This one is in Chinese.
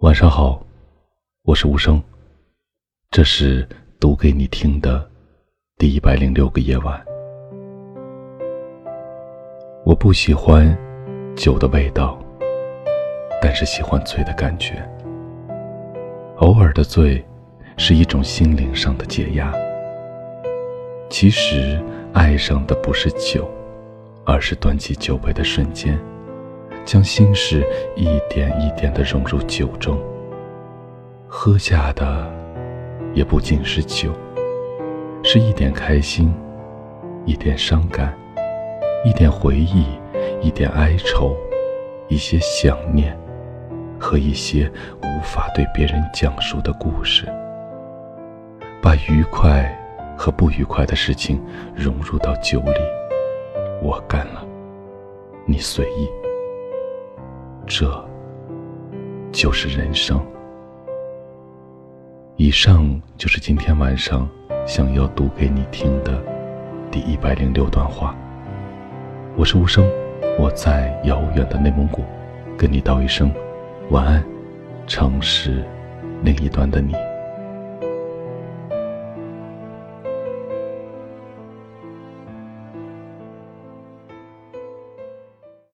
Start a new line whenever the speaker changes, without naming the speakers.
晚上好，我是无声。这是读给你听的第一百零六个夜晚。我不喜欢酒的味道，但是喜欢醉的感觉。偶尔的醉，是一种心灵上的解压。其实，爱上的不是酒，而是端起酒杯的瞬间。将心事一点一点的融入酒中，喝下的也不仅是酒，是一点开心，一点伤感，一点回忆，一点哀愁，一些想念，和一些无法对别人讲述的故事。把愉快和不愉快的事情融入到酒里，我干了，你随意。这就是人生。以上就是今天晚上想要读给你听的第一百零六段话。我是无声，我在遥远的内蒙古，跟你道一声晚安，城市另一端的你。